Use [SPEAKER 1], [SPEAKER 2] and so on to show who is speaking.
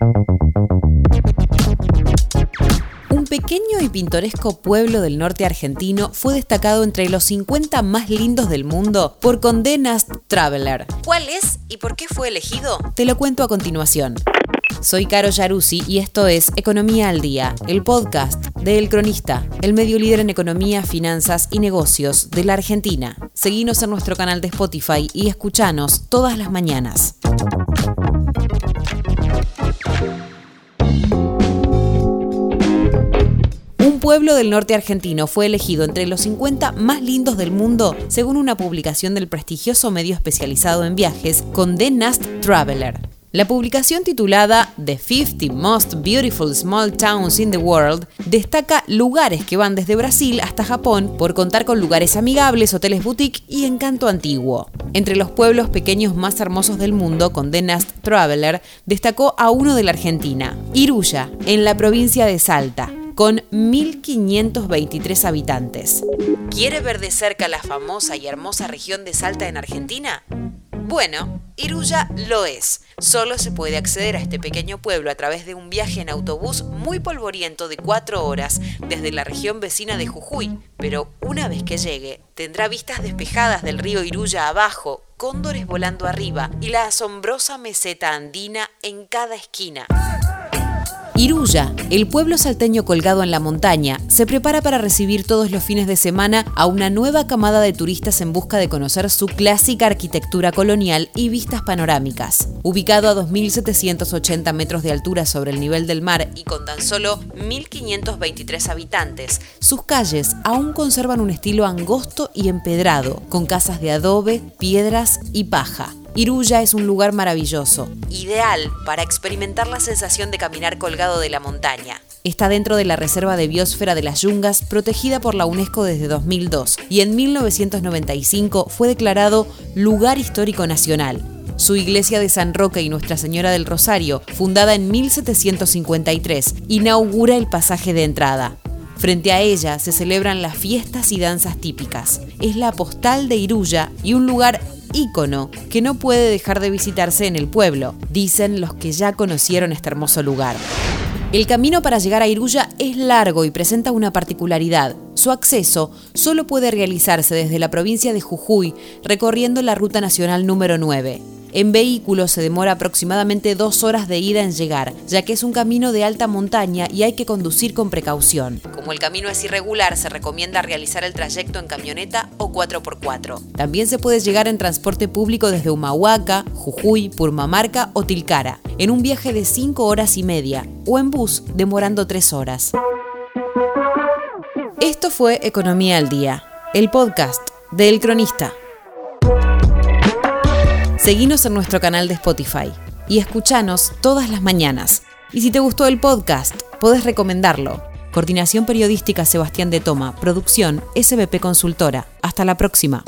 [SPEAKER 1] Un pequeño y pintoresco pueblo del norte argentino fue destacado entre los 50 más lindos del mundo por Condé Nast Traveler. ¿Cuál es y por qué fue elegido? Te lo cuento a continuación. Soy Caro Yaruzzi y esto es Economía al Día, el podcast de El Cronista, el medio líder en economía, finanzas y negocios de la Argentina. Seguinos en nuestro canal de Spotify y escuchanos todas las mañanas. Pueblo del norte argentino fue elegido entre los 50 más lindos del mundo según una publicación del prestigioso medio especializado en viajes Condé Nast Traveler. La publicación titulada The 50 Most Beautiful Small Towns in the World destaca lugares que van desde Brasil hasta Japón por contar con lugares amigables, hoteles boutique y encanto antiguo. Entre los pueblos pequeños más hermosos del mundo, Condé Nast Traveler destacó a uno de la Argentina, Iruya, en la provincia de Salta con 1.523 habitantes. ¿Quiere ver de cerca la famosa y hermosa región de Salta en Argentina? Bueno, Iruya lo es. Solo se puede acceder a este pequeño pueblo a través de un viaje en autobús muy polvoriento de cuatro horas desde la región vecina de Jujuy. Pero una vez que llegue, tendrá vistas despejadas del río Iruya abajo, cóndores volando arriba y la asombrosa meseta andina en cada esquina. Iruya, el pueblo salteño colgado en la montaña, se prepara para recibir todos los fines de semana a una nueva camada de turistas en busca de conocer su clásica arquitectura colonial y vistas panorámicas. Ubicado a 2.780 metros de altura sobre el nivel del mar y con tan solo 1.523 habitantes, sus calles aún conservan un estilo angosto y empedrado, con casas de adobe, piedras y paja. Iruya es un lugar maravilloso, ideal para experimentar la sensación de caminar colgado de la montaña. Está dentro de la Reserva de Biosfera de las Yungas, protegida por la UNESCO desde 2002, y en 1995 fue declarado Lugar Histórico Nacional. Su iglesia de San Roque y Nuestra Señora del Rosario, fundada en 1753, inaugura el pasaje de entrada. Frente a ella se celebran las fiestas y danzas típicas. Es la postal de Iruya y un lugar ícono que no puede dejar de visitarse en el pueblo, dicen los que ya conocieron este hermoso lugar. El camino para llegar a Iruya es largo y presenta una particularidad. Su acceso solo puede realizarse desde la provincia de Jujuy, recorriendo la Ruta Nacional número 9. En vehículo se demora aproximadamente dos horas de ida en llegar, ya que es un camino de alta montaña y hay que conducir con precaución. Como el camino es irregular, se recomienda realizar el trayecto en camioneta o 4x4. También se puede llegar en transporte público desde Humahuaca, Jujuy, Purmamarca o Tilcara, en un viaje de 5 horas y media, o en bus, demorando 3 horas. Esto fue Economía al Día, el podcast de El Cronista. Seguinos en nuestro canal de Spotify y escuchanos todas las mañanas. Y si te gustó el podcast, podés recomendarlo. Coordinación Periodística Sebastián de Toma, Producción SBP Consultora. Hasta la próxima.